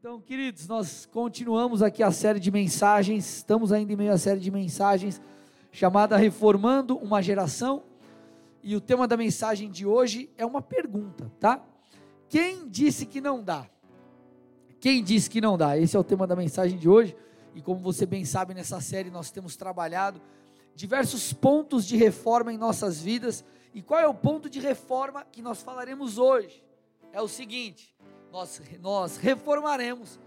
Então, queridos, nós continuamos aqui a série de mensagens, estamos ainda em meio à série de mensagens chamada Reformando uma Geração. E o tema da mensagem de hoje é uma pergunta, tá? Quem disse que não dá? Quem disse que não dá? Esse é o tema da mensagem de hoje. E como você bem sabe, nessa série nós temos trabalhado diversos pontos de reforma em nossas vidas. E qual é o ponto de reforma que nós falaremos hoje? É o seguinte: nós, nós reformaremos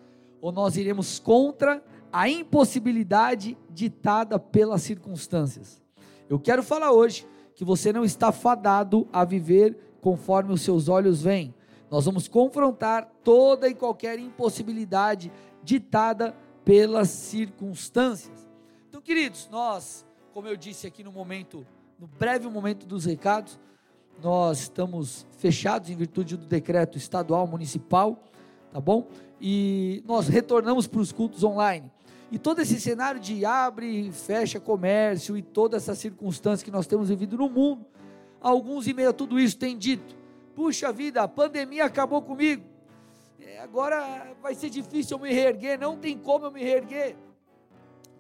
ou nós iremos contra a impossibilidade ditada pelas circunstâncias. Eu quero falar hoje que você não está fadado a viver conforme os seus olhos veem. Nós vamos confrontar toda e qualquer impossibilidade ditada pelas circunstâncias. Então, queridos, nós, como eu disse aqui no momento, no breve momento dos recados, nós estamos fechados em virtude do decreto estadual, municipal, tá bom? E nós retornamos para os cultos online. E todo esse cenário de abre e fecha comércio e toda essa circunstância que nós temos vivido no mundo, alguns e meio a tudo isso têm dito: puxa vida, a pandemia acabou comigo, é, agora vai ser difícil eu me reerguer, não tem como eu me reerguer.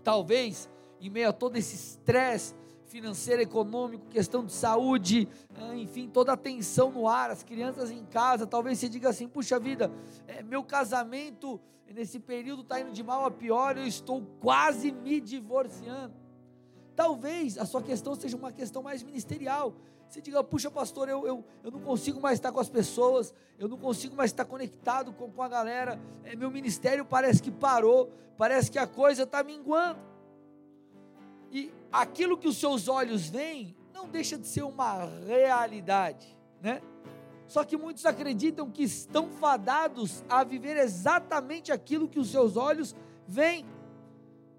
Talvez, em meio a todo esse estresse, financeiro, econômico, questão de saúde, ah, enfim, toda a tensão no ar, as crianças em casa, talvez você diga assim: puxa vida, é, meu casamento nesse período está indo de mal a pior, eu estou quase me divorciando. Talvez a sua questão seja uma questão mais ministerial. Você diga, puxa, pastor, eu, eu, eu não consigo mais estar com as pessoas, eu não consigo mais estar conectado com, com a galera, é, meu ministério parece que parou, parece que a coisa está minguando. E aquilo que os seus olhos veem não deixa de ser uma realidade, né? Só que muitos acreditam que estão fadados a viver exatamente aquilo que os seus olhos veem.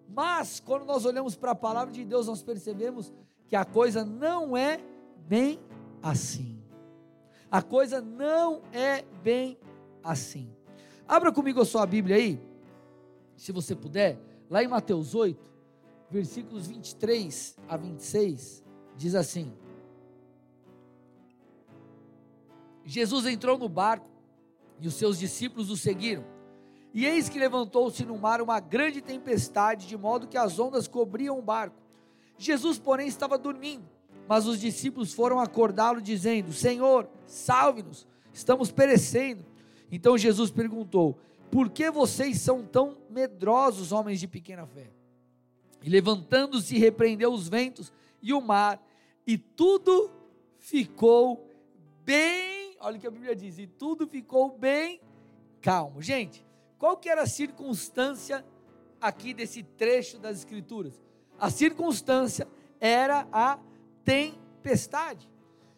Mas quando nós olhamos para a palavra de Deus, nós percebemos que a coisa não é bem assim. A coisa não é bem assim. Abra comigo a sua Bíblia aí, se você puder, lá em Mateus 8, versículos 23 a 26, diz assim: Jesus entrou no barco e os seus discípulos o seguiram. E eis que levantou-se no mar uma grande tempestade, de modo que as ondas cobriam o barco. Jesus, porém, estava dormindo, mas os discípulos foram acordá-lo, dizendo: Senhor, salve-nos, estamos perecendo. Então Jesus perguntou: Por que vocês são tão medrosos, homens de pequena fé? E levantando-se, repreendeu os ventos e o mar, e tudo ficou bem. Olha o que a Bíblia diz: e tudo ficou bem calmo. Gente, qual que era a circunstância aqui desse trecho das Escrituras? A circunstância era a tempestade.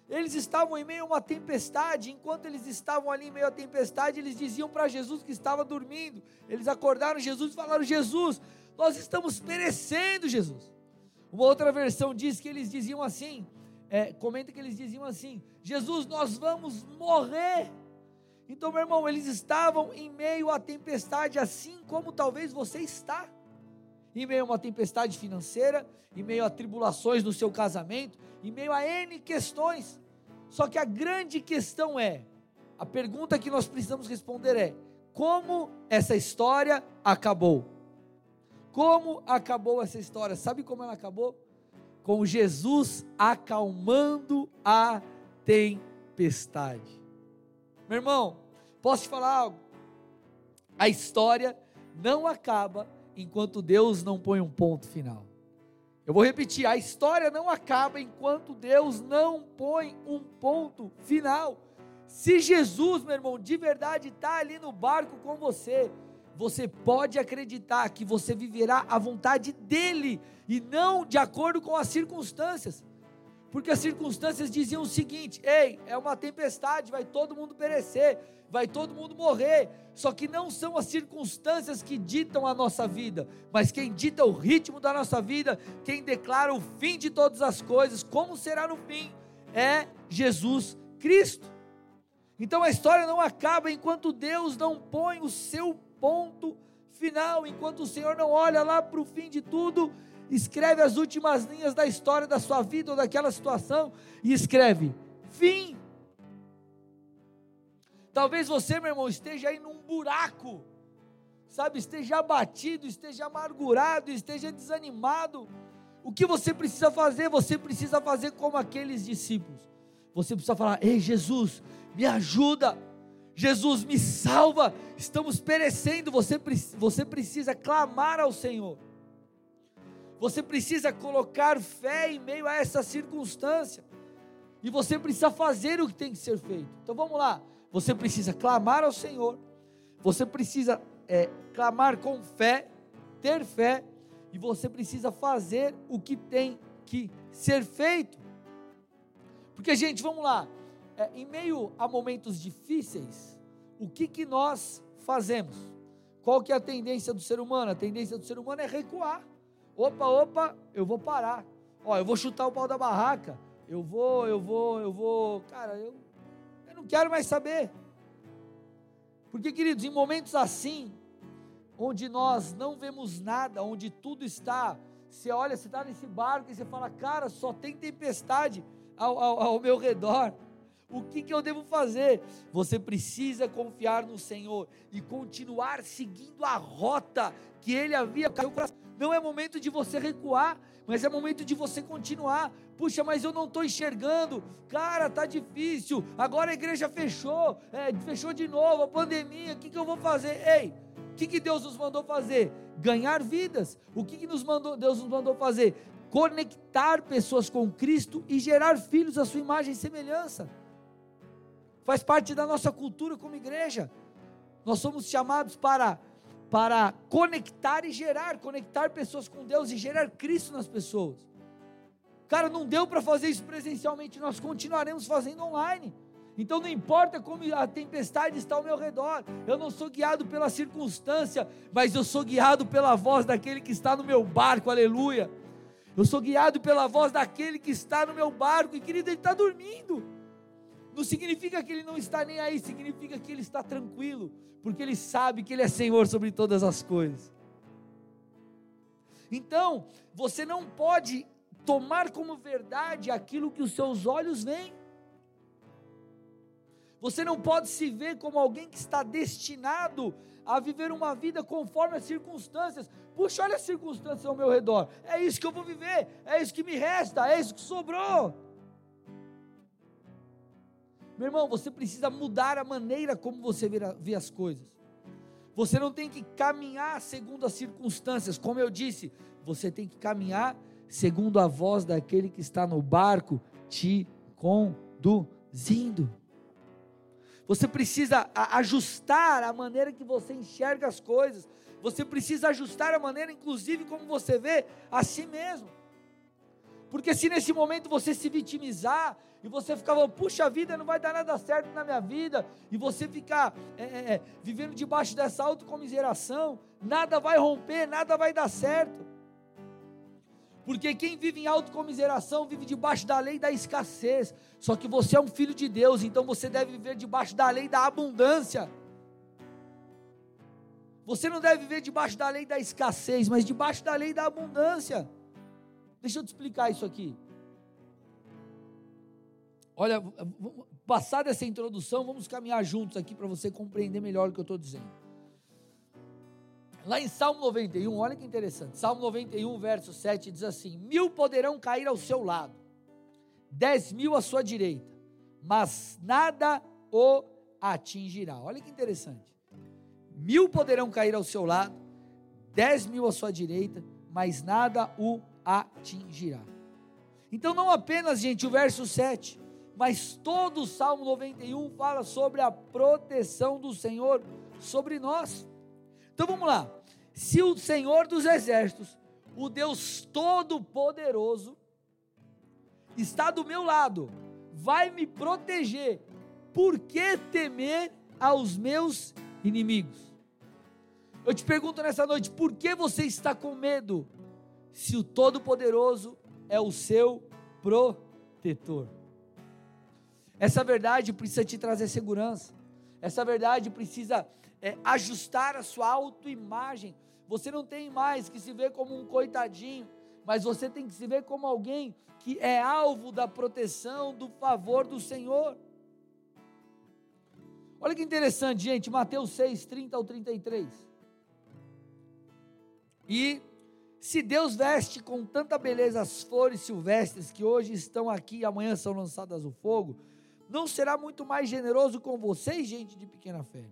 Eles estavam em meio a uma tempestade, enquanto eles estavam ali em meio à tempestade, eles diziam para Jesus que estava dormindo. Eles acordaram Jesus e falaram: Jesus, nós estamos perecendo, Jesus. Uma outra versão diz que eles diziam assim, é, comenta que eles diziam assim: Jesus, nós vamos morrer. Então, meu irmão, eles estavam em meio à tempestade, assim como talvez você está, em meio a uma tempestade financeira, em meio a tribulações no seu casamento, em meio a N questões. Só que a grande questão é: a pergunta que nós precisamos responder é: como essa história acabou? Como acabou essa história? Sabe como ela acabou? Com Jesus acalmando a tempestade. Meu irmão, posso te falar algo? A história não acaba enquanto Deus não põe um ponto final. Eu vou repetir: a história não acaba enquanto Deus não põe um ponto final. Se Jesus, meu irmão, de verdade está ali no barco com você, você pode acreditar que você viverá a vontade dele e não de acordo com as circunstâncias. Porque as circunstâncias diziam o seguinte: ei, é uma tempestade, vai todo mundo perecer, vai todo mundo morrer. Só que não são as circunstâncias que ditam a nossa vida, mas quem dita o ritmo da nossa vida, quem declara o fim de todas as coisas, como será no fim, é Jesus Cristo. Então a história não acaba enquanto Deus não põe o seu ponto final, enquanto o Senhor não olha lá para o fim de tudo, escreve as últimas linhas da história da sua vida ou daquela situação e escreve: fim. Talvez você, meu irmão, esteja aí num buraco sabe, esteja abatido, esteja amargurado, esteja desanimado, o que você precisa fazer? Você precisa fazer como aqueles discípulos. Você precisa falar: Ei, Jesus, me ajuda. Jesus, me salva. Estamos perecendo. Você, você precisa clamar ao Senhor. Você precisa colocar fé em meio a essa circunstância. E você precisa fazer o que tem que ser feito. Então vamos lá. Você precisa clamar ao Senhor. Você precisa é, clamar com fé, ter fé. E você precisa fazer o que tem que ser feito. Porque, gente, vamos lá. É, em meio a momentos difíceis, o que, que nós fazemos? Qual que é a tendência do ser humano? A tendência do ser humano é recuar. Opa, opa, eu vou parar. Ó, eu vou chutar o pau da barraca. Eu vou, eu vou, eu vou. Cara, eu, eu não quero mais saber. Porque, queridos, em momentos assim, onde nós não vemos nada, onde tudo está, você olha, você está nesse barco e você fala, cara, só tem tempestade ao, ao, ao meu redor. O que, que eu devo fazer? Você precisa confiar no Senhor e continuar seguindo a rota que Ele havia. Não é momento de você recuar, mas é momento de você continuar. Puxa, mas eu não estou enxergando. Cara, tá difícil. Agora a igreja fechou, é, fechou de novo, a pandemia. O que, que eu vou fazer? Ei, o que, que Deus nos mandou fazer? Ganhar vidas. O que, que nos mandou, Deus nos mandou fazer? Conectar pessoas com Cristo e gerar filhos à sua imagem e semelhança. Faz parte da nossa cultura como igreja. Nós somos chamados para para conectar e gerar, conectar pessoas com Deus e gerar Cristo nas pessoas. Cara, não deu para fazer isso presencialmente, nós continuaremos fazendo online. Então não importa como a tempestade está ao meu redor, eu não sou guiado pela circunstância, mas eu sou guiado pela voz daquele que está no meu barco, aleluia. Eu sou guiado pela voz daquele que está no meu barco, e querido, ele está dormindo. Não significa que ele não está nem aí, significa que ele está tranquilo, porque ele sabe que ele é Senhor sobre todas as coisas. Então, você não pode tomar como verdade aquilo que os seus olhos veem. Você não pode se ver como alguém que está destinado a viver uma vida conforme as circunstâncias. Puxa, olha as circunstâncias ao meu redor. É isso que eu vou viver, é isso que me resta, é isso que sobrou. Meu irmão, você precisa mudar a maneira como você vê as coisas. Você não tem que caminhar segundo as circunstâncias, como eu disse, você tem que caminhar segundo a voz daquele que está no barco te conduzindo. Você precisa ajustar a maneira que você enxerga as coisas. Você precisa ajustar a maneira, inclusive, como você vê a si mesmo. Porque se nesse momento você se vitimizar e você falando, puxa vida, não vai dar nada certo na minha vida, e você ficar é, é, é, vivendo debaixo dessa autocomiseração, nada vai romper, nada vai dar certo. Porque quem vive em autocomiseração vive debaixo da lei da escassez. Só que você é um filho de Deus, então você deve viver debaixo da lei da abundância. Você não deve viver debaixo da lei da escassez, mas debaixo da lei da abundância. Deixa eu te explicar isso aqui. Olha, passada essa introdução, vamos caminhar juntos aqui para você compreender melhor o que eu estou dizendo. Lá em Salmo 91, olha que interessante. Salmo 91, verso 7 diz assim: Mil poderão cair ao seu lado, dez mil à sua direita, mas nada o atingirá. Olha que interessante. Mil poderão cair ao seu lado, dez mil à sua direita, mas nada o atingirá. Então, não apenas, gente, o verso 7, mas todo o Salmo 91 fala sobre a proteção do Senhor sobre nós. Então vamos lá. Se o Senhor dos Exércitos, o Deus Todo-Poderoso, está do meu lado, vai me proteger, por que temer aos meus inimigos? Eu te pergunto nessa noite, por que você está com medo, se o Todo-Poderoso é o seu protetor? Essa verdade precisa te trazer segurança, essa verdade precisa é, ajustar a sua autoimagem. Você não tem mais que se ver como um coitadinho, mas você tem que se ver como alguém que é alvo da proteção, do favor do Senhor. Olha que interessante, gente, Mateus 6, 30 ao 33. E se Deus veste com tanta beleza as flores silvestres que hoje estão aqui e amanhã são lançadas no fogo, não será muito mais generoso com vocês, gente de pequena fé?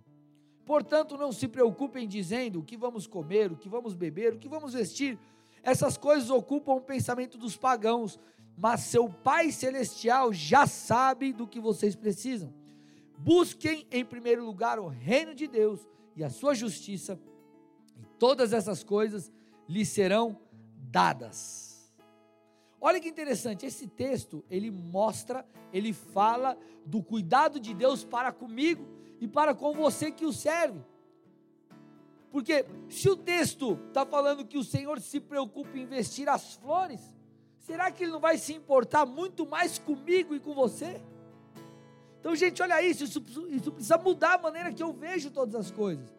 Portanto, não se preocupem dizendo o que vamos comer, o que vamos beber, o que vamos vestir. Essas coisas ocupam o pensamento dos pagãos, mas seu Pai Celestial já sabe do que vocês precisam. Busquem em primeiro lugar o reino de Deus e a sua justiça, e todas essas coisas lhes serão dadas. Olha que interessante, esse texto, ele mostra, ele fala do cuidado de Deus para comigo e para com você que o serve. Porque se o texto está falando que o Senhor se preocupa em investir as flores, será que Ele não vai se importar muito mais comigo e com você? Então, gente, olha isso, isso, isso precisa mudar a maneira que eu vejo todas as coisas.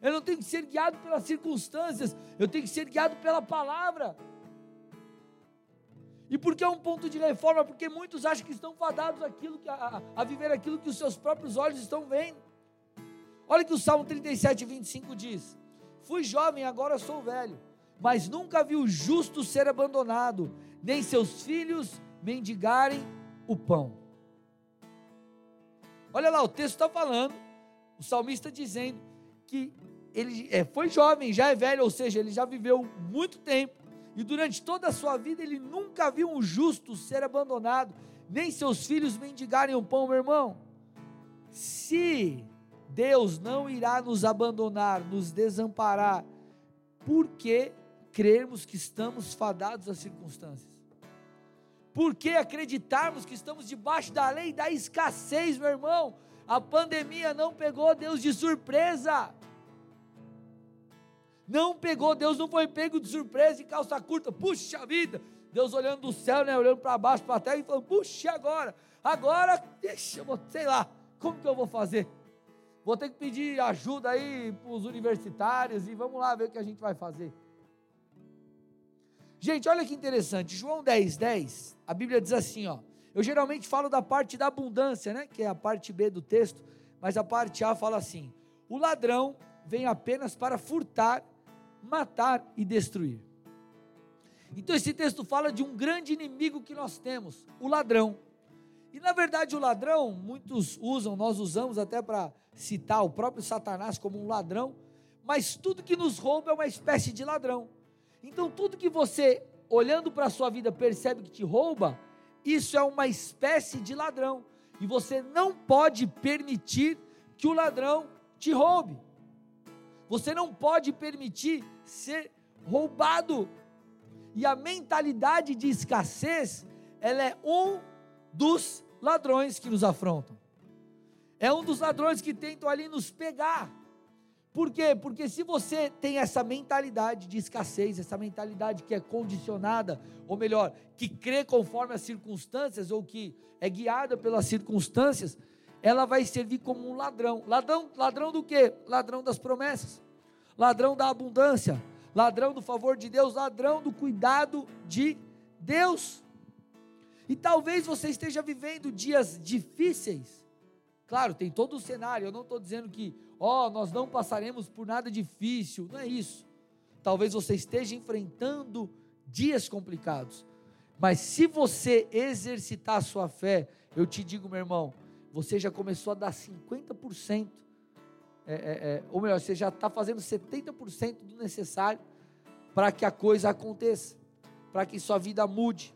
Eu não tenho que ser guiado pelas circunstâncias, eu tenho que ser guiado pela palavra. E por que é um ponto de reforma? Porque muitos acham que estão fadados aquilo que, a, a viver aquilo que os seus próprios olhos estão vendo. Olha que o Salmo 37, 25 diz: Fui jovem, agora sou velho, mas nunca vi o justo ser abandonado, nem seus filhos mendigarem o pão. Olha lá, o texto está falando, o salmista dizendo que ele é, foi jovem, já é velho, ou seja, ele já viveu muito tempo, e durante toda a sua vida ele nunca viu um justo ser abandonado, nem seus filhos mendigarem o pão, meu irmão. Se Deus não irá nos abandonar, nos desamparar, porque crermos que estamos fadados às circunstâncias. Por que acreditarmos que estamos debaixo da lei da escassez, meu irmão? A pandemia não pegou Deus de surpresa. Não pegou, Deus não foi pego de surpresa e calça curta. Puxa vida! Deus olhando do céu, né, olhando para baixo, para a terra e falando: Puxa, agora, agora, deixa, eu sei lá, como que eu vou fazer? Vou ter que pedir ajuda aí para os universitários e vamos lá ver o que a gente vai fazer. Gente, olha que interessante. João 10, 10, a Bíblia diz assim, ó. Eu geralmente falo da parte da abundância, né? Que é a parte B do texto, mas a parte A fala assim: o ladrão vem apenas para furtar, matar e destruir. Então esse texto fala de um grande inimigo que nós temos, o ladrão. E na verdade o ladrão, muitos usam, nós usamos até para citar o próprio Satanás como um ladrão, mas tudo que nos rouba é uma espécie de ladrão. Então tudo que você, olhando para a sua vida, percebe que te rouba, isso é uma espécie de ladrão. E você não pode permitir que o ladrão te roube. Você não pode permitir ser roubado. E a mentalidade de escassez, ela é um dos ladrões que nos afrontam. É um dos ladrões que tentam ali nos pegar. Por quê? Porque se você tem essa mentalidade de escassez, essa mentalidade que é condicionada, ou melhor, que crê conforme as circunstâncias, ou que é guiada pelas circunstâncias, ela vai servir como um ladrão. Ladrão, ladrão do quê? Ladrão das promessas, ladrão da abundância, ladrão do favor de Deus, ladrão do cuidado de Deus. E talvez você esteja vivendo dias difíceis. Claro, tem todo o cenário. Eu não estou dizendo que, ó, oh, nós não passaremos por nada difícil. Não é isso. Talvez você esteja enfrentando dias complicados. Mas se você exercitar a sua fé, eu te digo, meu irmão, você já começou a dar 50%, é, é, é, ou melhor, você já está fazendo 70% do necessário para que a coisa aconteça, para que sua vida mude.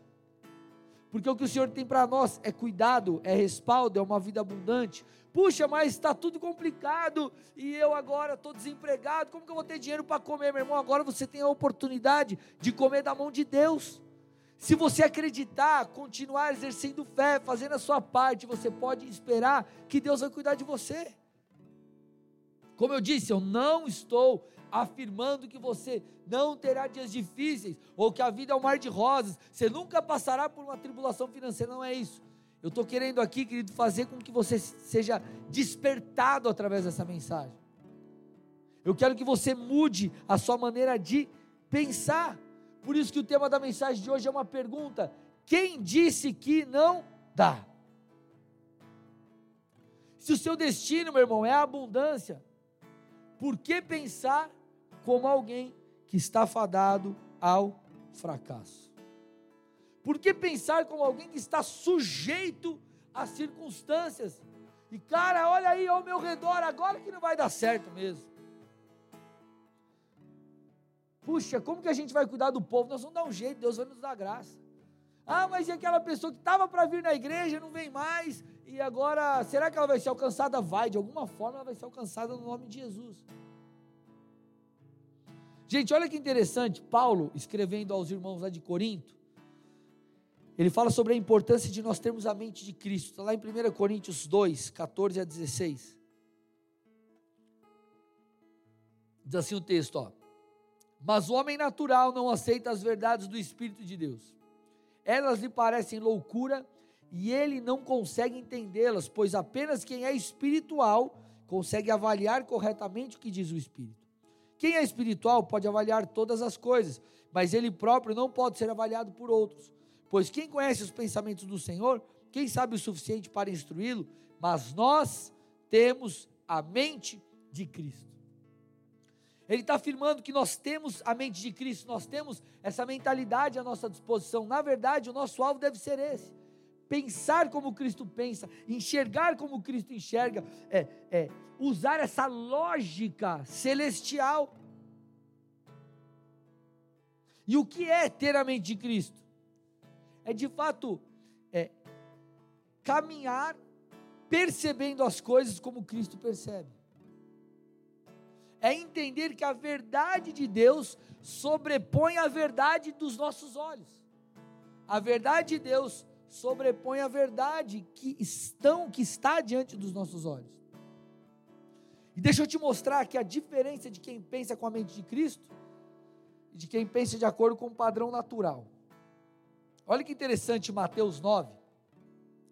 Porque o que o Senhor tem para nós é cuidado, é respaldo, é uma vida abundante. Puxa, mas está tudo complicado e eu agora estou desempregado. Como que eu vou ter dinheiro para comer, meu irmão? Agora você tem a oportunidade de comer da mão de Deus. Se você acreditar, continuar exercendo fé, fazendo a sua parte, você pode esperar que Deus vai cuidar de você. Como eu disse, eu não estou afirmando que você não terá dias difíceis, ou que a vida é um mar de rosas, você nunca passará por uma tribulação financeira, não é isso. Eu estou querendo aqui, querido, fazer com que você seja despertado através dessa mensagem. Eu quero que você mude a sua maneira de pensar. Por isso que o tema da mensagem de hoje é uma pergunta: quem disse que não dá? Se o seu destino, meu irmão, é a abundância, por que pensar como alguém que está fadado ao fracasso. Por que pensar como alguém que está sujeito às circunstâncias? E cara, olha aí ao meu redor, agora que não vai dar certo mesmo. Puxa, como que a gente vai cuidar do povo? Nós vamos dar um jeito, Deus vai nos dar graça. Ah, mas e aquela pessoa que estava para vir na igreja, não vem mais, e agora, será que ela vai ser alcançada? Vai, de alguma forma ela vai ser alcançada no nome de Jesus. Gente, olha que interessante, Paulo, escrevendo aos irmãos lá de Corinto, ele fala sobre a importância de nós termos a mente de Cristo. Está lá em 1 Coríntios 2, 14 a 16. Diz assim o texto, ó. Mas o homem natural não aceita as verdades do Espírito de Deus. Elas lhe parecem loucura e ele não consegue entendê-las, pois apenas quem é espiritual consegue avaliar corretamente o que diz o Espírito. Quem é espiritual pode avaliar todas as coisas, mas ele próprio não pode ser avaliado por outros. Pois quem conhece os pensamentos do Senhor, quem sabe o suficiente para instruí-lo? Mas nós temos a mente de Cristo. Ele está afirmando que nós temos a mente de Cristo, nós temos essa mentalidade à nossa disposição. Na verdade, o nosso alvo deve ser esse: pensar como Cristo pensa, enxergar como Cristo enxerga, é, é usar essa lógica celestial. E o que é ter a mente de Cristo? É de fato é, caminhar percebendo as coisas como Cristo percebe. É entender que a verdade de Deus sobrepõe a verdade dos nossos olhos. A verdade de Deus sobrepõe a verdade que estão que está diante dos nossos olhos. E deixa eu te mostrar que a diferença de quem pensa com a mente de Cristo e de quem pensa de acordo com o padrão natural. Olha que interessante Mateus 9.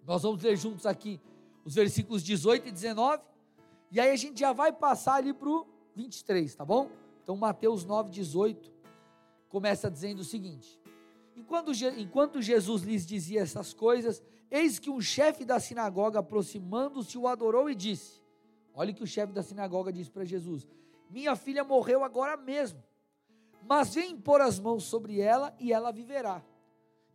Nós vamos ler juntos aqui os versículos 18 e 19. E aí a gente já vai passar ali para o 23, tá bom? Então Mateus 9, 18 começa dizendo o seguinte: Enquanto, Jesus lhes dizia essas coisas, eis que um chefe da sinagoga, aproximando-se, o adorou e disse: Olha o que o chefe da sinagoga disse para Jesus: Minha filha morreu agora mesmo, mas vem pôr as mãos sobre ela e ela viverá.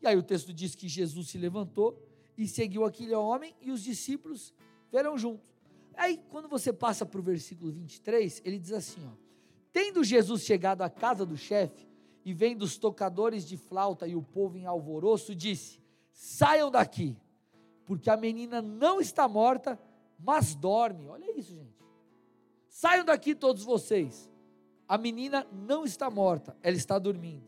E aí o texto diz que Jesus se levantou e seguiu aquele homem e os discípulos vieram juntos. Aí, quando você passa para o versículo 23, ele diz assim: ó, Tendo Jesus chegado à casa do chefe, e vendo os tocadores de flauta e o povo em alvoroço, disse: Saiam daqui, porque a menina não está morta, mas dorme. Olha isso, gente. Saiam daqui todos vocês. A menina não está morta, ela está dormindo.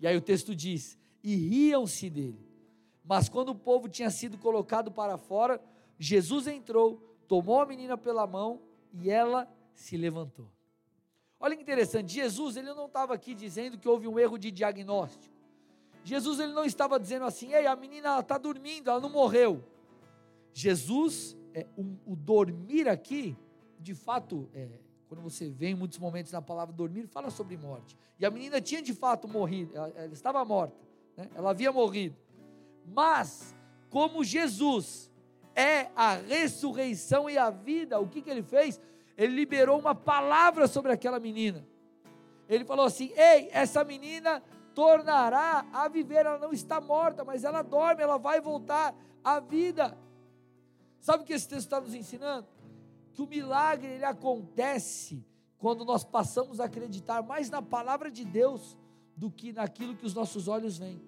E aí o texto diz: E riam-se dele. Mas quando o povo tinha sido colocado para fora, Jesus entrou, tomou a menina pela mão e ela se levantou. Olha que interessante, Jesus ele não estava aqui dizendo que houve um erro de diagnóstico. Jesus ele não estava dizendo assim, ei, a menina está dormindo, ela não morreu. Jesus, é, um, o dormir aqui, de fato, é, quando você vê em muitos momentos na palavra dormir, fala sobre morte. E a menina tinha de fato morrido, ela, ela estava morta, né? ela havia morrido. Mas, como Jesus é a ressurreição e a vida, o que, que ele fez? Ele liberou uma palavra sobre aquela menina. Ele falou assim: Ei, essa menina tornará a viver, ela não está morta, mas ela dorme, ela vai voltar à vida. Sabe o que esse texto está nos ensinando? Que o milagre ele acontece quando nós passamos a acreditar mais na palavra de Deus do que naquilo que os nossos olhos veem.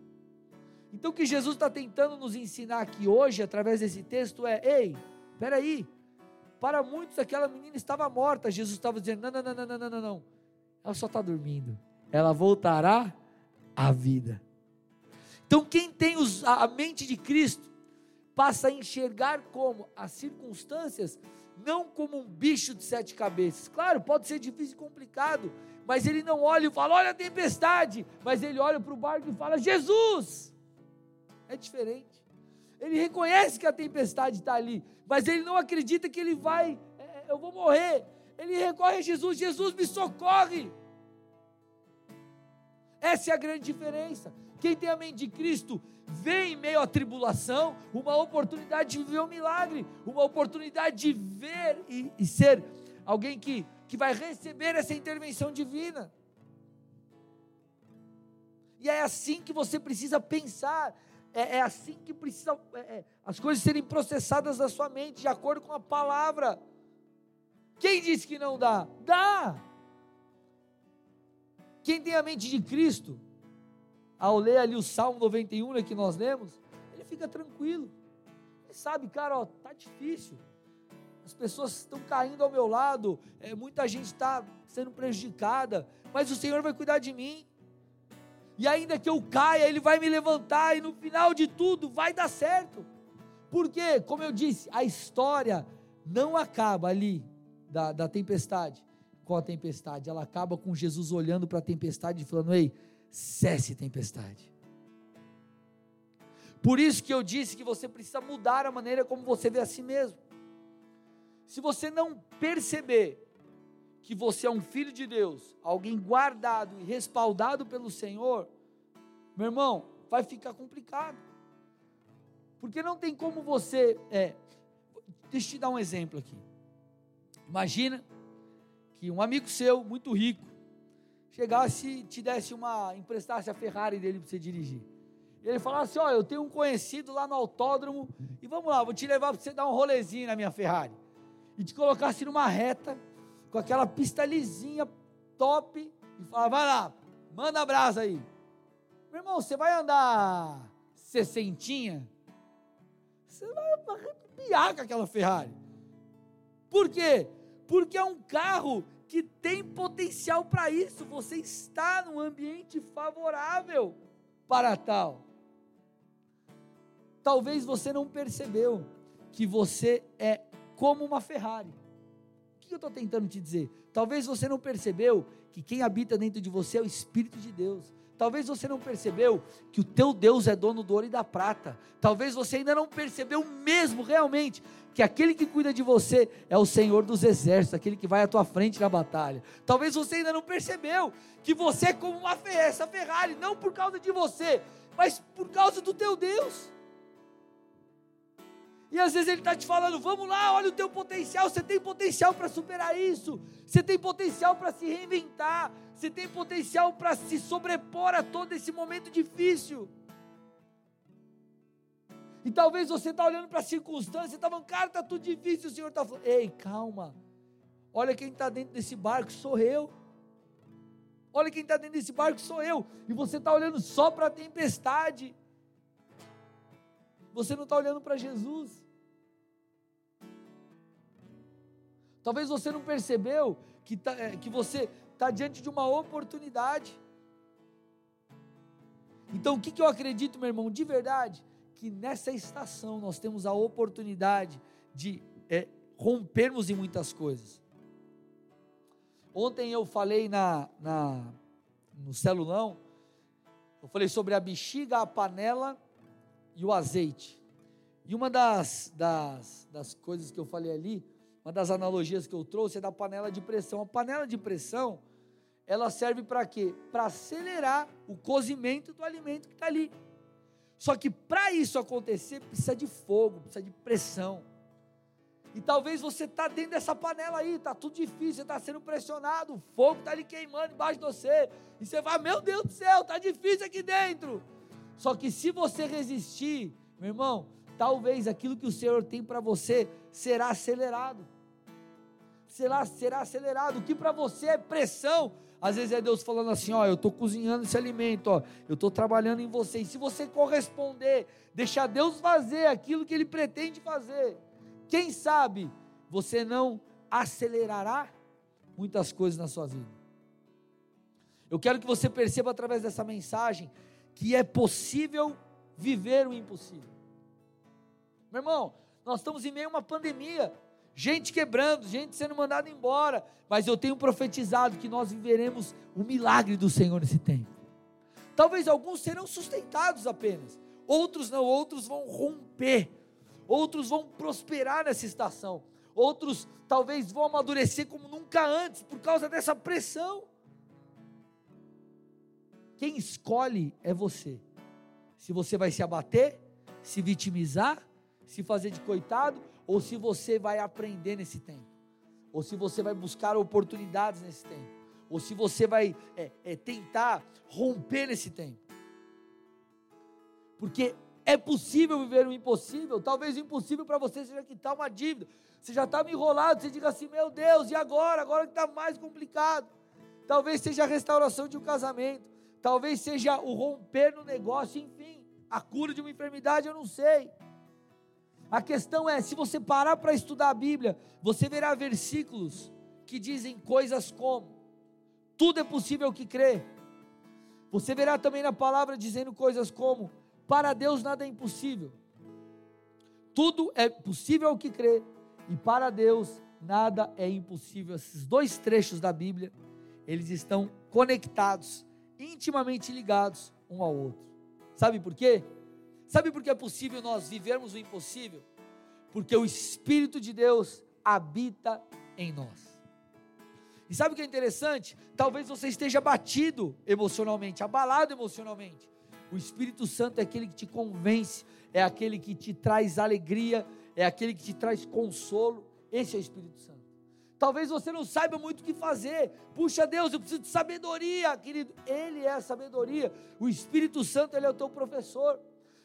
Então, o que Jesus está tentando nos ensinar aqui hoje, através desse texto, é: ei, peraí, para muitos, aquela menina estava morta. Jesus estava dizendo: não, não, não, não, não, não, não. Ela só está dormindo. Ela voltará à vida. Então, quem tem a mente de Cristo, passa a enxergar como as circunstâncias, não como um bicho de sete cabeças. Claro, pode ser difícil e complicado, mas ele não olha e fala: olha a tempestade, mas ele olha para o barco e fala: Jesus! É diferente. Ele reconhece que a tempestade está ali, mas ele não acredita que ele vai, é, é, eu vou morrer. Ele recorre a Jesus: Jesus me socorre. Essa é a grande diferença. Quem tem a mente de Cristo vê em meio à tribulação uma oportunidade de viver um milagre, uma oportunidade de ver e, e ser alguém que, que vai receber essa intervenção divina. E é assim que você precisa pensar. É, é assim que precisa é, é, as coisas serem processadas na sua mente, de acordo com a palavra. Quem disse que não dá? Dá! Quem tem a mente de Cristo, ao ler ali o Salmo 91 né, que nós lemos, ele fica tranquilo. Ele sabe, cara, ó, tá difícil. As pessoas estão caindo ao meu lado, é, muita gente está sendo prejudicada, mas o Senhor vai cuidar de mim. E ainda que eu caia, Ele vai me levantar, e no final de tudo vai dar certo. Porque, como eu disse, a história não acaba ali da, da tempestade com a tempestade, ela acaba com Jesus olhando para a tempestade e falando: Ei, cesse tempestade. Por isso que eu disse que você precisa mudar a maneira como você vê a si mesmo. Se você não perceber que você é um filho de Deus, alguém guardado e respaldado pelo Senhor, meu irmão, vai ficar complicado. Porque não tem como você. É, deixa eu te dar um exemplo aqui. Imagina que um amigo seu, muito rico, chegasse e te desse uma. emprestasse a Ferrari dele para você dirigir. Ele falasse: Ó, eu tenho um conhecido lá no autódromo e vamos lá, vou te levar para você dar um rolezinho na minha Ferrari e te colocasse numa reta, com aquela pista lisinha, top, e falar, vai lá, manda brasa aí. Meu irmão, você vai andar sessentinha, você vai arrepiar com aquela Ferrari. Por quê? Porque é um carro que tem potencial para isso. Você está num ambiente favorável para tal. Talvez você não percebeu que você é como uma Ferrari. Que eu estou tentando te dizer? Talvez você não percebeu que quem habita dentro de você é o Espírito de Deus. Talvez você não percebeu que o teu Deus é dono do ouro e da prata. Talvez você ainda não percebeu mesmo realmente que aquele que cuida de você é o Senhor dos exércitos, aquele que vai à tua frente na batalha. Talvez você ainda não percebeu que você é como uma essa Ferrari, não por causa de você, mas por causa do teu Deus. E às vezes ele está te falando: vamos lá, olha o teu potencial. Você tem potencial para superar isso. Você tem potencial para se reinventar. Você tem potencial para se sobrepor a todo esse momento difícil. E talvez você está olhando para a circunstância, está falando, cara, está tudo difícil. O Senhor está falando, ei, calma. Olha quem está dentro desse barco, sou eu. Olha quem está dentro desse barco, sou eu. E você está olhando só para a tempestade. Você não está olhando para Jesus. Talvez você não percebeu que, tá, é, que você está diante de uma oportunidade. Então, o que, que eu acredito, meu irmão, de verdade? Que nessa estação nós temos a oportunidade de é, rompermos em muitas coisas. Ontem eu falei na, na, no celulão, eu falei sobre a bexiga, a panela e o azeite. E uma das, das, das coisas que eu falei ali, uma das analogias que eu trouxe é da panela de pressão. A panela de pressão, ela serve para quê? Para acelerar o cozimento do alimento que está ali. Só que para isso acontecer, precisa de fogo, precisa de pressão. E talvez você está dentro dessa panela aí, está tudo difícil, está sendo pressionado, o fogo está ali queimando embaixo de você. E você vai, meu Deus do céu, está difícil aqui dentro. Só que se você resistir, meu irmão, talvez aquilo que o Senhor tem para você será acelerado. Será, será acelerado. O que para você é pressão, às vezes é Deus falando assim: ó, eu estou cozinhando esse alimento, ó, eu estou trabalhando em você. E se você corresponder, deixar Deus fazer aquilo que Ele pretende fazer, quem sabe você não acelerará muitas coisas na sua vida. Eu quero que você perceba através dessa mensagem que é possível viver o impossível. Meu irmão, nós estamos em meio a uma pandemia, gente quebrando, gente sendo mandada embora, mas eu tenho profetizado que nós viveremos o milagre do Senhor nesse tempo. Talvez alguns serão sustentados apenas, outros não, outros vão romper, outros vão prosperar nessa estação, outros talvez vão amadurecer como nunca antes por causa dessa pressão. Quem escolhe é você. Se você vai se abater, se vitimizar, se fazer de coitado, ou se você vai aprender nesse tempo, ou se você vai buscar oportunidades nesse tempo, ou se você vai é, é, tentar romper nesse tempo. Porque é possível viver o impossível. Talvez o impossível para você seja quitar uma dívida. Você já está enrolado, você diga assim: meu Deus, e agora? Agora que está mais complicado. Talvez seja a restauração de um casamento. Talvez seja o romper no negócio, enfim, a cura de uma enfermidade, eu não sei. A questão é: se você parar para estudar a Bíblia, você verá versículos que dizem coisas como: tudo é possível que crê. Você verá também na palavra dizendo coisas como: para Deus nada é impossível. Tudo é possível ao que crê, e para Deus nada é impossível. Esses dois trechos da Bíblia, eles estão conectados, intimamente ligados um ao outro. Sabe por quê? Sabe por que é possível nós vivermos o impossível? Porque o Espírito de Deus habita em nós. E sabe o que é interessante? Talvez você esteja batido emocionalmente, abalado emocionalmente. O Espírito Santo é aquele que te convence, é aquele que te traz alegria, é aquele que te traz consolo. Esse é o Espírito Santo. Talvez você não saiba muito o que fazer. Puxa, Deus, eu preciso de sabedoria, querido. Ele é a sabedoria. O Espírito Santo, ele é o teu professor.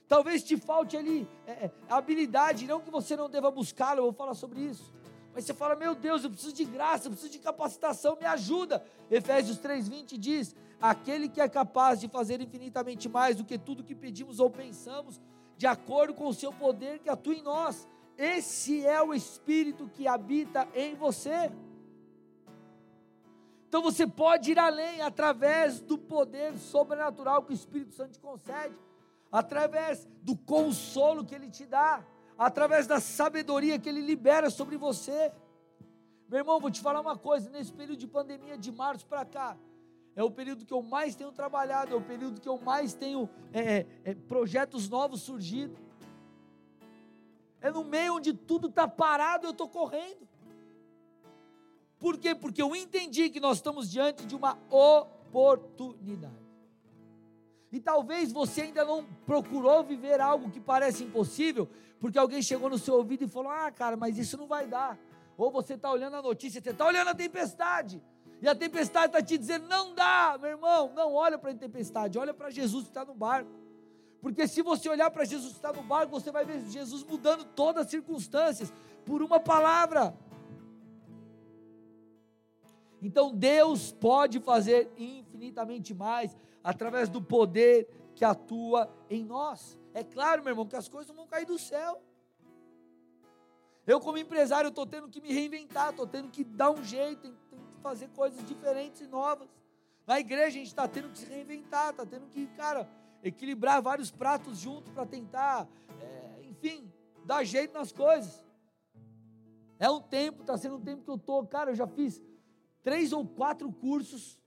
Talvez te falte ali é, é habilidade, não que você não deva buscá-lo, eu vou falar sobre isso. Mas você fala, meu Deus, eu preciso de graça, eu preciso de capacitação, me ajuda. Efésios 3,20 diz: aquele que é capaz de fazer infinitamente mais do que tudo que pedimos ou pensamos, de acordo com o seu poder que atua em nós. Esse é o Espírito que habita em você. Então você pode ir além através do poder sobrenatural que o Espírito Santo te concede, através do consolo que ele te dá através da sabedoria que Ele libera sobre você. Meu irmão, vou te falar uma coisa: nesse período de pandemia, de março para cá, é o período que eu mais tenho trabalhado, é o período que eu mais tenho é, é, é projetos novos surgindo. É no meio onde tudo está parado, eu estou correndo. Por quê? Porque eu entendi que nós estamos diante de uma oportunidade. E talvez você ainda não procurou viver algo que parece impossível, porque alguém chegou no seu ouvido e falou: Ah, cara, mas isso não vai dar. Ou você está olhando a notícia, você está olhando a tempestade, e a tempestade está te dizendo: Não dá, meu irmão, não olha para a tempestade, olha para Jesus que está no barco. Porque se você olhar para Jesus que está no barco, você vai ver Jesus mudando todas as circunstâncias, por uma palavra. Então Deus pode fazer infinitamente mais através do poder que atua em nós. É claro, meu irmão, que as coisas não vão cair do céu. Eu, como empresário, estou tendo que me reinventar, estou tendo que dar um jeito, tenho que fazer coisas diferentes e novas. Na igreja, a gente está tendo que se reinventar, está tendo que, cara, equilibrar vários pratos juntos para tentar, é, enfim, dar jeito nas coisas. É um tempo, está sendo um tempo que eu estou, cara, eu já fiz três ou quatro cursos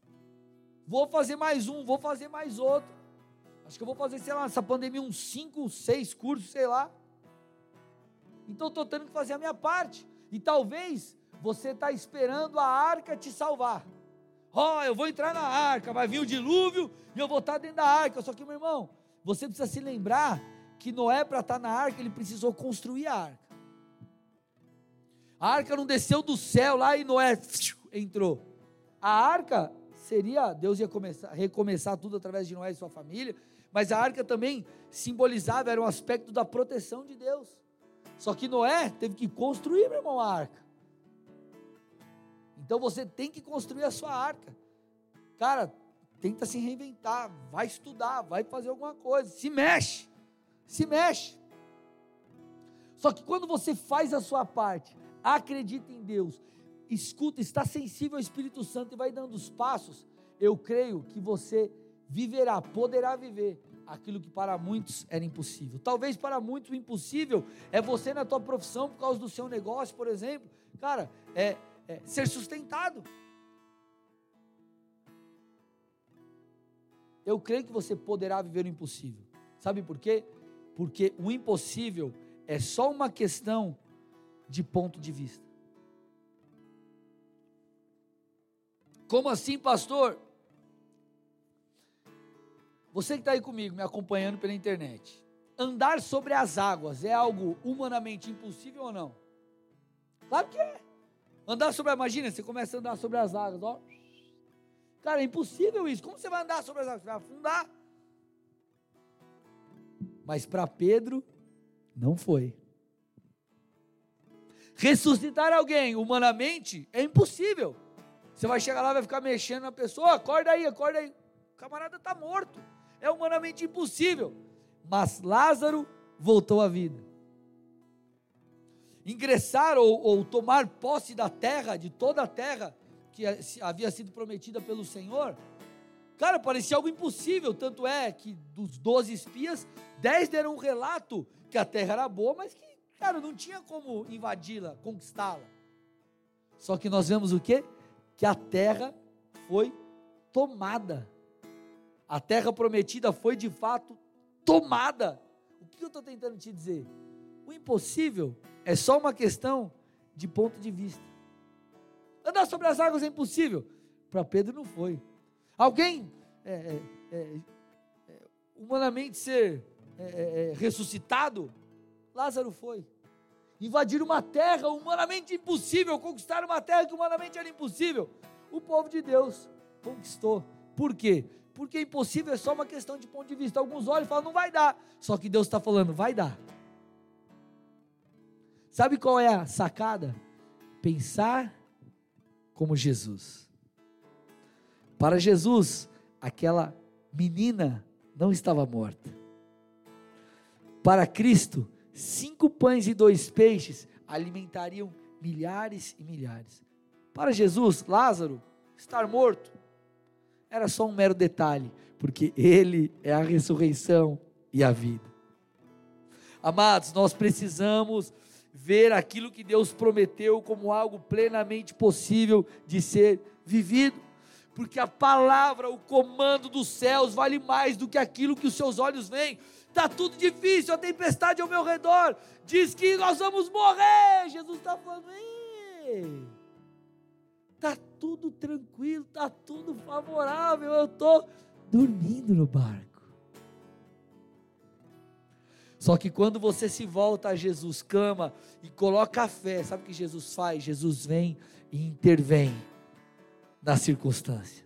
Vou fazer mais um, vou fazer mais outro. Acho que eu vou fazer, sei lá, nessa pandemia, uns cinco, seis cursos, sei lá. Então estou tendo que fazer a minha parte. E talvez você está esperando a arca te salvar. Ó, oh, eu vou entrar na arca, vai vir o dilúvio e eu vou estar dentro da arca. Só que, meu irmão, você precisa se lembrar que Noé, para estar na arca, ele precisou construir a arca. A arca não desceu do céu lá e Noé entrou. A arca seria, Deus ia começar, recomeçar tudo através de Noé e sua família, mas a arca também simbolizava, era um aspecto da proteção de Deus. Só que Noé teve que construir, meu irmão, a arca. Então você tem que construir a sua arca. Cara, tenta se reinventar, vai estudar, vai fazer alguma coisa, se mexe, se mexe. Só que quando você faz a sua parte, acredita em Deus escuta, está sensível ao Espírito Santo e vai dando os passos, eu creio que você viverá, poderá viver aquilo que para muitos era impossível. Talvez para muitos o impossível é você na tua profissão, por causa do seu negócio, por exemplo, cara, é, é ser sustentado. Eu creio que você poderá viver o impossível. Sabe por quê? Porque o impossível é só uma questão de ponto de vista. Como assim, pastor? Você que está aí comigo, me acompanhando pela internet. Andar sobre as águas é algo humanamente impossível ou não? Claro que é. Andar sobre, imagina, você começa a andar sobre as águas, ó. Cara, é impossível isso. Como você vai andar sobre as águas? Você vai afundar. Mas para Pedro, não foi. Ressuscitar alguém humanamente é impossível. Você vai chegar lá, vai ficar mexendo na pessoa, acorda aí, acorda aí. O camarada está morto. É humanamente impossível. Mas Lázaro voltou à vida. Ingressar ou, ou tomar posse da terra, de toda a terra que havia sido prometida pelo Senhor, cara, parecia algo impossível. Tanto é que dos 12 espias, 10 deram um relato que a terra era boa, mas que, cara, não tinha como invadi-la, conquistá-la. Só que nós vemos o quê? Que a terra foi tomada. A terra prometida foi de fato tomada. O que eu estou tentando te dizer? O impossível é só uma questão de ponto de vista. Andar sobre as águas é impossível. Para Pedro não foi. Alguém é, é, é, é humanamente ser é, é, ressuscitado? Lázaro foi. Invadir uma terra humanamente impossível, conquistar uma terra que humanamente era impossível. O povo de Deus conquistou. Por quê? Porque impossível é só uma questão de ponto de vista. Alguns olham e falam, não vai dar. Só que Deus está falando, vai dar. Sabe qual é a sacada? Pensar como Jesus. Para Jesus, aquela menina não estava morta. Para Cristo, cinco pães e dois peixes alimentariam milhares e milhares. Para Jesus, Lázaro, estar morto era só um mero detalhe, porque Ele é a ressurreição e a vida. Amados, nós precisamos ver aquilo que Deus prometeu como algo plenamente possível de ser vivido, porque a palavra, o comando dos céus vale mais do que aquilo que os seus olhos veem. Está tudo difícil, a tempestade ao meu redor diz que nós vamos morrer. Jesus está falando, está tudo tranquilo, está tudo favorável, eu estou dormindo no barco. Só que quando você se volta a Jesus, clama e coloca a fé, sabe o que Jesus faz? Jesus vem e intervém na circunstância.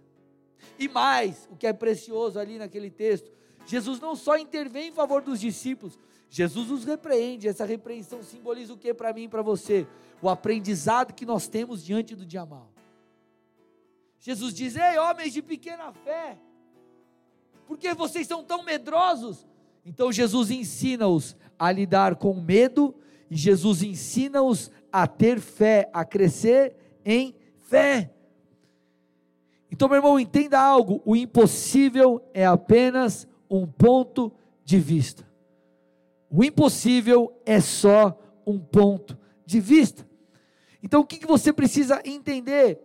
E mais, o que é precioso ali naquele texto, Jesus não só intervém em favor dos discípulos, Jesus os repreende. Essa repreensão simboliza o que para mim e para você? O aprendizado que nós temos diante do dia mal. Jesus diz: Ei, homens de pequena fé, por que vocês são tão medrosos? Então Jesus ensina-os a lidar com medo, e Jesus ensina-os a ter fé, a crescer em fé. Então, meu irmão, entenda algo: o impossível é apenas um ponto de vista. O impossível é só um ponto de vista. Então, o que, que você precisa entender?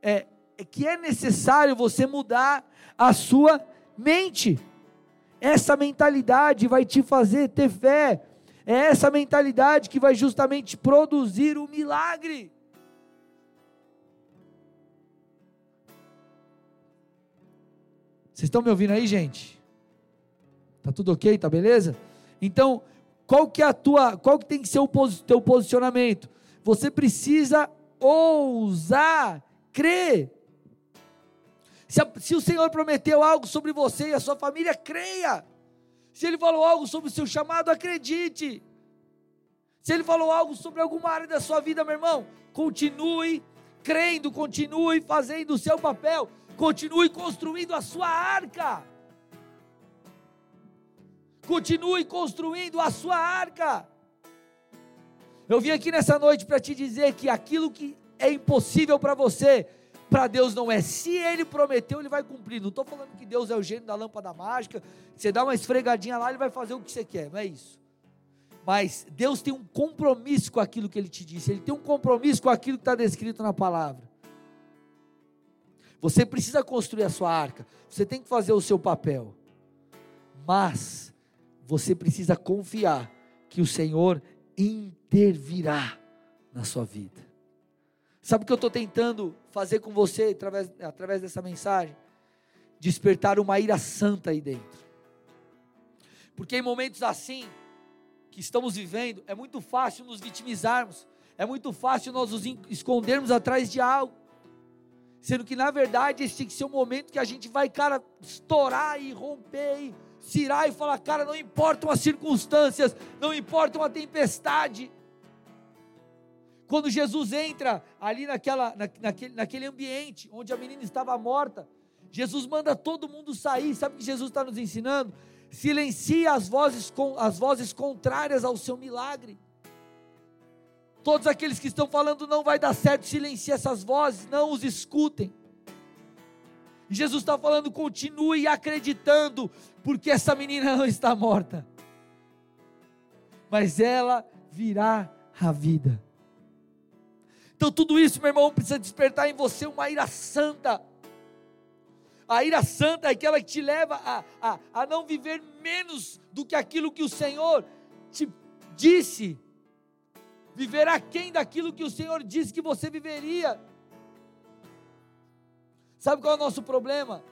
É, é que é necessário você mudar a sua mente. Essa mentalidade vai te fazer ter fé. É essa mentalidade que vai justamente produzir o milagre. Vocês estão me ouvindo aí, gente? Tá tudo ok? Tá beleza? Então, qual que é a tua, qual que tem que ser o teu posicionamento? Você precisa ousar crer. Se, a, se o Senhor prometeu algo sobre você e a sua família, creia. Se Ele falou algo sobre o seu chamado, acredite. Se Ele falou algo sobre alguma área da sua vida, meu irmão, continue crendo, continue fazendo o seu papel, continue construindo a sua arca. Continue construindo a sua arca. Eu vim aqui nessa noite para te dizer que aquilo que é impossível para você, para Deus não é. Se Ele prometeu, Ele vai cumprir. Não estou falando que Deus é o gênio da lâmpada mágica. Você dá uma esfregadinha lá, Ele vai fazer o que você quer. Não é isso. Mas Deus tem um compromisso com aquilo que Ele te disse. Ele tem um compromisso com aquilo que está descrito na palavra. Você precisa construir a sua arca. Você tem que fazer o seu papel. Mas você precisa confiar que o Senhor intervirá na sua vida. Sabe o que eu estou tentando fazer com você através, através dessa mensagem? Despertar uma ira santa aí dentro. Porque em momentos assim, que estamos vivendo, é muito fácil nos vitimizarmos, é muito fácil nós nos escondermos atrás de algo. Sendo que na verdade esse tem que ser o momento que a gente vai, cara, estourar e romper e irá e falar: Cara, não importam as circunstâncias, não importa uma tempestade. Quando Jesus entra ali naquela, na, naquele, naquele ambiente onde a menina estava morta, Jesus manda todo mundo sair. Sabe o que Jesus está nos ensinando? Silencia as vozes, as vozes contrárias ao seu milagre. Todos aqueles que estão falando não vai dar certo, silencie essas vozes, não os escutem. Jesus está falando, continue acreditando, porque essa menina não está morta, mas ela virá à vida. Então, tudo isso, meu irmão, precisa despertar em você uma ira santa. A ira santa é aquela que te leva a, a, a não viver menos do que aquilo que o Senhor te disse, viver aquém daquilo que o Senhor disse que você viveria. Sabe qual é o nosso problema?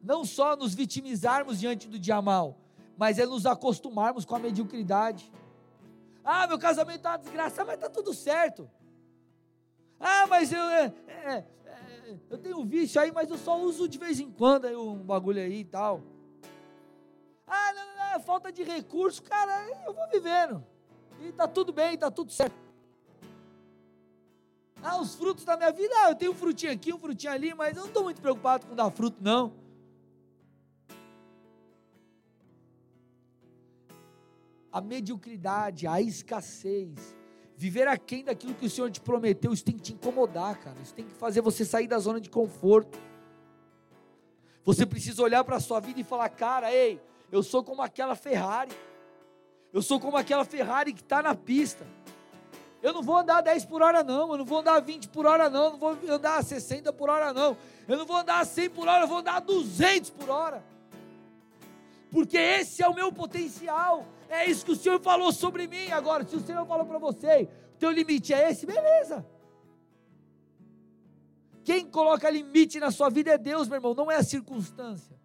Não só nos vitimizarmos diante do dia mal, mas é nos acostumarmos com a mediocridade. Ah, meu casamento está uma desgraça, mas está tudo certo. Ah, mas eu, é, é, é, eu tenho vício aí, mas eu só uso de vez em quando aí um bagulho aí e tal. Ah, não, não, não, é falta de recurso, cara, eu vou vivendo. E tá tudo bem, tá tudo certo. Ah, os frutos da minha vida, ah, eu tenho um frutinho aqui, um frutinho ali, mas eu não estou muito preocupado com dar fruto, não. A mediocridade, a escassez, viver aquém daquilo que o Senhor te prometeu, isso tem que te incomodar, cara. Isso tem que fazer você sair da zona de conforto. Você precisa olhar para a sua vida e falar, cara, ei, eu sou como aquela Ferrari. Eu sou como aquela Ferrari que está na pista. Eu não vou andar 10 por hora, não. Eu não vou andar 20 por hora, não. Eu não vou andar 60 por hora, não. Eu não vou andar 100 por hora, eu vou andar 200 por hora. Porque esse é o meu potencial. É isso que o Senhor falou sobre mim. Agora, se o Senhor falou para você, teu limite é esse, beleza. Quem coloca limite na sua vida é Deus, meu irmão, não é a circunstância.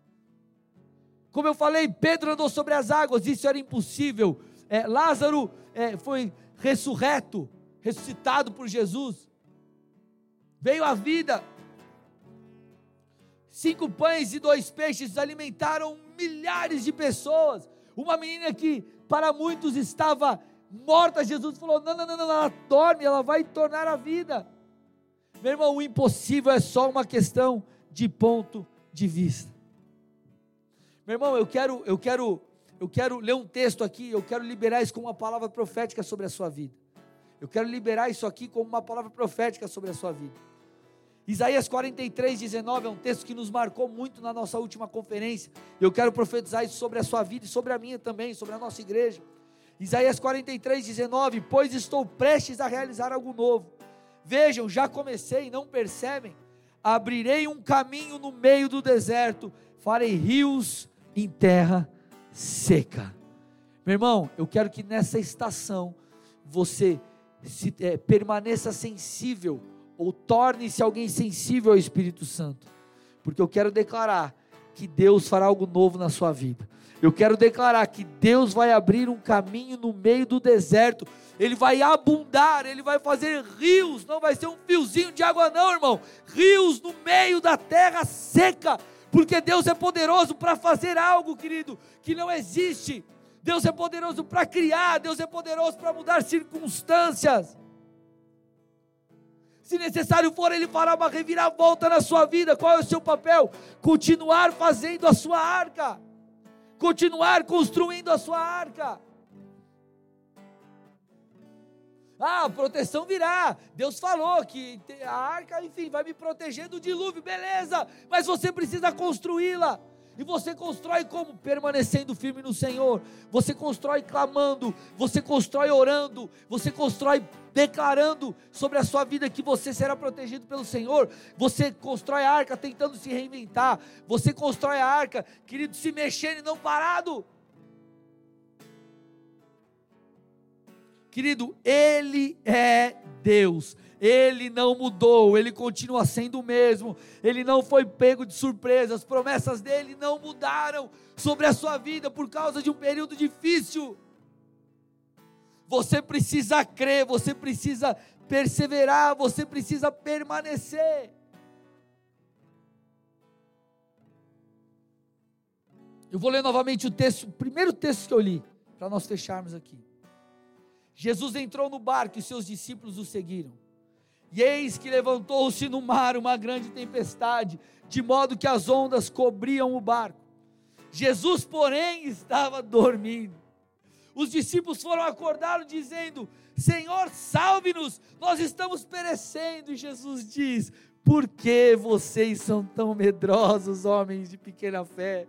Como eu falei, Pedro andou sobre as águas, isso era impossível. É, Lázaro é, foi ressurreto, ressuscitado por Jesus. Veio à vida. Cinco pães e dois peixes alimentaram milhares de pessoas. Uma menina que para muitos estava morta, Jesus falou: não, não, não, não, ela dorme, ela vai tornar a vida. Meu irmão, o impossível é só uma questão de ponto de vista. Meu irmão, eu quero, eu quero eu quero ler um texto aqui, eu quero liberar isso como uma palavra profética sobre a sua vida. Eu quero liberar isso aqui como uma palavra profética sobre a sua vida. Isaías 43, 19 é um texto que nos marcou muito na nossa última conferência. Eu quero profetizar isso sobre a sua vida e sobre a minha também, sobre a nossa igreja. Isaías 43, 19: Pois estou prestes a realizar algo novo. Vejam, já comecei, não percebem? Abrirei um caminho no meio do deserto, farei rios em terra seca. Meu irmão, eu quero que nessa estação você se, é, permaneça sensível ou torne-se alguém sensível ao Espírito Santo, porque eu quero declarar que Deus fará algo novo na sua vida. Eu quero declarar que Deus vai abrir um caminho no meio do deserto. Ele vai abundar, ele vai fazer rios, não vai ser um fiozinho de água, não, irmão. Rios no meio da terra seca porque Deus é poderoso para fazer algo, querido, que não existe. Deus é poderoso para criar, Deus é poderoso para mudar circunstâncias. Se necessário for, Ele fará uma reviravolta na sua vida. Qual é o seu papel? Continuar fazendo a sua arca, continuar construindo a sua arca. Ah, proteção virá. Deus falou que a arca, enfim, vai me proteger do dilúvio, beleza. Mas você precisa construí-la. E você constrói como? Permanecendo firme no Senhor. Você constrói clamando. Você constrói orando. Você constrói declarando sobre a sua vida que você será protegido pelo Senhor. Você constrói a arca tentando se reinventar. Você constrói a arca, querido, se mexendo e não parado. Querido, Ele é Deus. Ele não mudou, ele continua sendo o mesmo. Ele não foi pego de surpresa. As promessas dele não mudaram sobre a sua vida por causa de um período difícil. Você precisa crer, você precisa perseverar, você precisa permanecer. Eu vou ler novamente o texto, o primeiro texto que eu li, para nós fecharmos aqui. Jesus entrou no barco e seus discípulos o seguiram. E eis que levantou-se no mar uma grande tempestade, de modo que as ondas cobriam o barco. Jesus, porém, estava dormindo. Os discípulos foram acordá-lo, dizendo: Senhor, salve-nos, nós estamos perecendo. E Jesus diz: Por que vocês são tão medrosos, homens de pequena fé?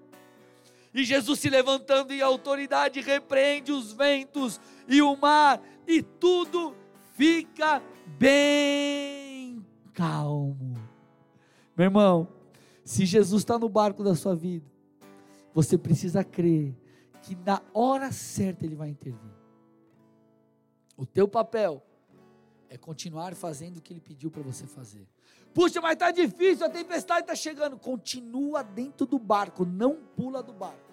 E Jesus se levantando em autoridade, repreende os ventos e o mar, e tudo fica bem calmo. Meu irmão, se Jesus está no barco da sua vida, você precisa crer que na hora certa Ele vai intervir. O teu papel é continuar fazendo o que Ele pediu para você fazer. Puxa, mas está difícil, a tempestade está chegando. Continua dentro do barco, não pula do barco.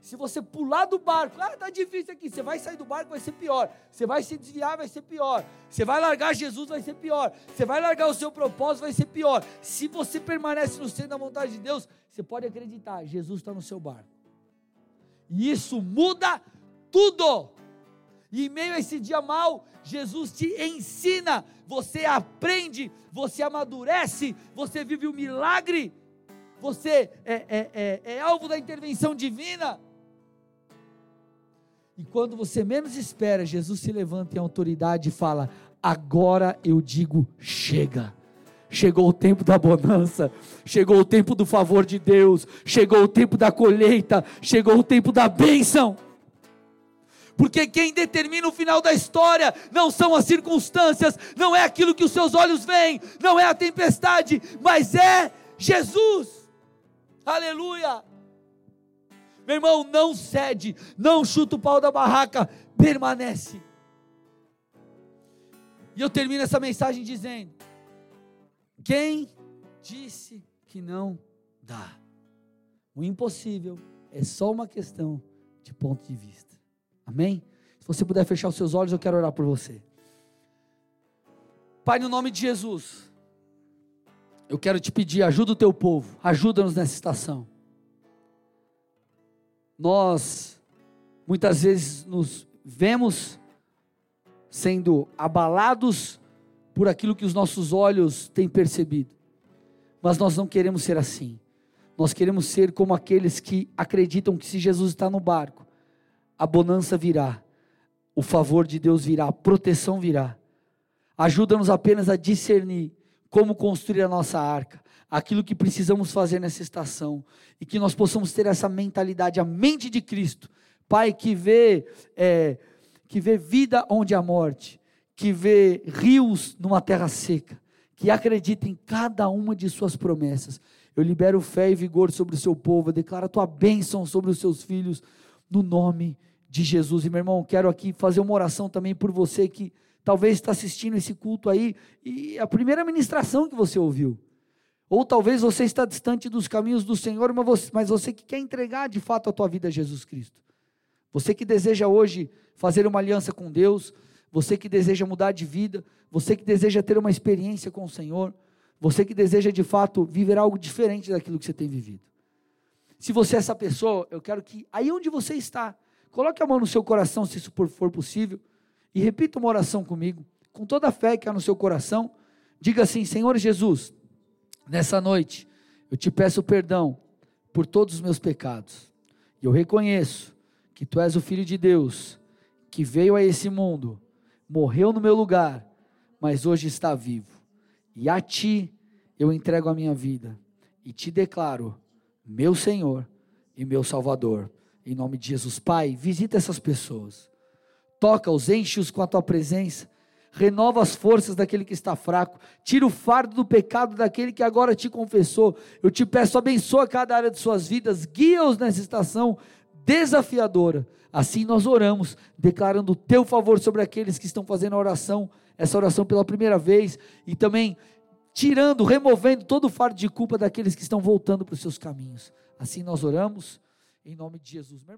Se você pular do barco, ah, tá difícil aqui. Você vai sair do barco, vai ser pior. Você vai se desviar, vai ser pior. Você vai largar Jesus, vai ser pior. Você vai largar o seu propósito, vai ser pior. Se você permanece no centro da vontade de Deus, você pode acreditar, Jesus está no seu barco. E isso muda tudo. E em meio a esse dia mal, Jesus te ensina, você aprende, você amadurece, você vive o um milagre, você é, é, é, é alvo da intervenção divina. E quando você menos espera, Jesus se levanta em autoridade e fala: Agora eu digo, chega. Chegou o tempo da bonança, chegou o tempo do favor de Deus, chegou o tempo da colheita, chegou o tempo da bênção. Porque quem determina o final da história não são as circunstâncias, não é aquilo que os seus olhos veem, não é a tempestade, mas é Jesus. Aleluia. Meu irmão, não cede, não chuta o pau da barraca, permanece. E eu termino essa mensagem dizendo: quem disse que não dá? O impossível é só uma questão de ponto de vista. Amém? Se você puder fechar os seus olhos, eu quero orar por você. Pai, no nome de Jesus, eu quero te pedir, ajuda o teu povo, ajuda-nos nessa estação nós muitas vezes nos vemos sendo abalados por aquilo que os nossos olhos têm percebido. Mas nós não queremos ser assim. Nós queremos ser como aqueles que acreditam que se Jesus está no barco, a bonança virá, o favor de Deus virá, a proteção virá. Ajuda-nos apenas a discernir como construir a nossa arca, aquilo que precisamos fazer nessa estação e que nós possamos ter essa mentalidade, a mente de Cristo, Pai que vê é, que vê vida onde há morte, que vê rios numa terra seca, que acredita em cada uma de suas promessas. Eu libero fé e vigor sobre o seu povo, eu declaro a tua bênção sobre os seus filhos, no nome de Jesus. E meu irmão, quero aqui fazer uma oração também por você que talvez está assistindo esse culto aí e a primeira ministração que você ouviu. Ou talvez você está distante dos caminhos do Senhor, mas você, mas você que quer entregar de fato a tua vida a Jesus Cristo. Você que deseja hoje fazer uma aliança com Deus, você que deseja mudar de vida, você que deseja ter uma experiência com o Senhor, você que deseja de fato viver algo diferente daquilo que você tem vivido. Se você é essa pessoa, eu quero que aí onde você está, coloque a mão no seu coração, se isso for possível, e repita uma oração comigo, com toda a fé que há no seu coração. Diga assim: Senhor Jesus, Nessa noite, eu te peço perdão por todos os meus pecados. E eu reconheço que tu és o Filho de Deus, que veio a esse mundo, morreu no meu lugar, mas hoje está vivo. E a ti eu entrego a minha vida e te declaro meu Senhor e meu Salvador. Em nome de Jesus, Pai, visita essas pessoas. Toca-os, enche-os com a tua presença renova as forças daquele que está fraco, tira o fardo do pecado daquele que agora te confessou. Eu te peço, abençoa cada área de suas vidas, guia-os nessa estação desafiadora. Assim nós oramos, declarando o teu favor sobre aqueles que estão fazendo a oração, essa oração pela primeira vez, e também tirando, removendo todo o fardo de culpa daqueles que estão voltando para os seus caminhos. Assim nós oramos, em nome de Jesus. Meu irmão.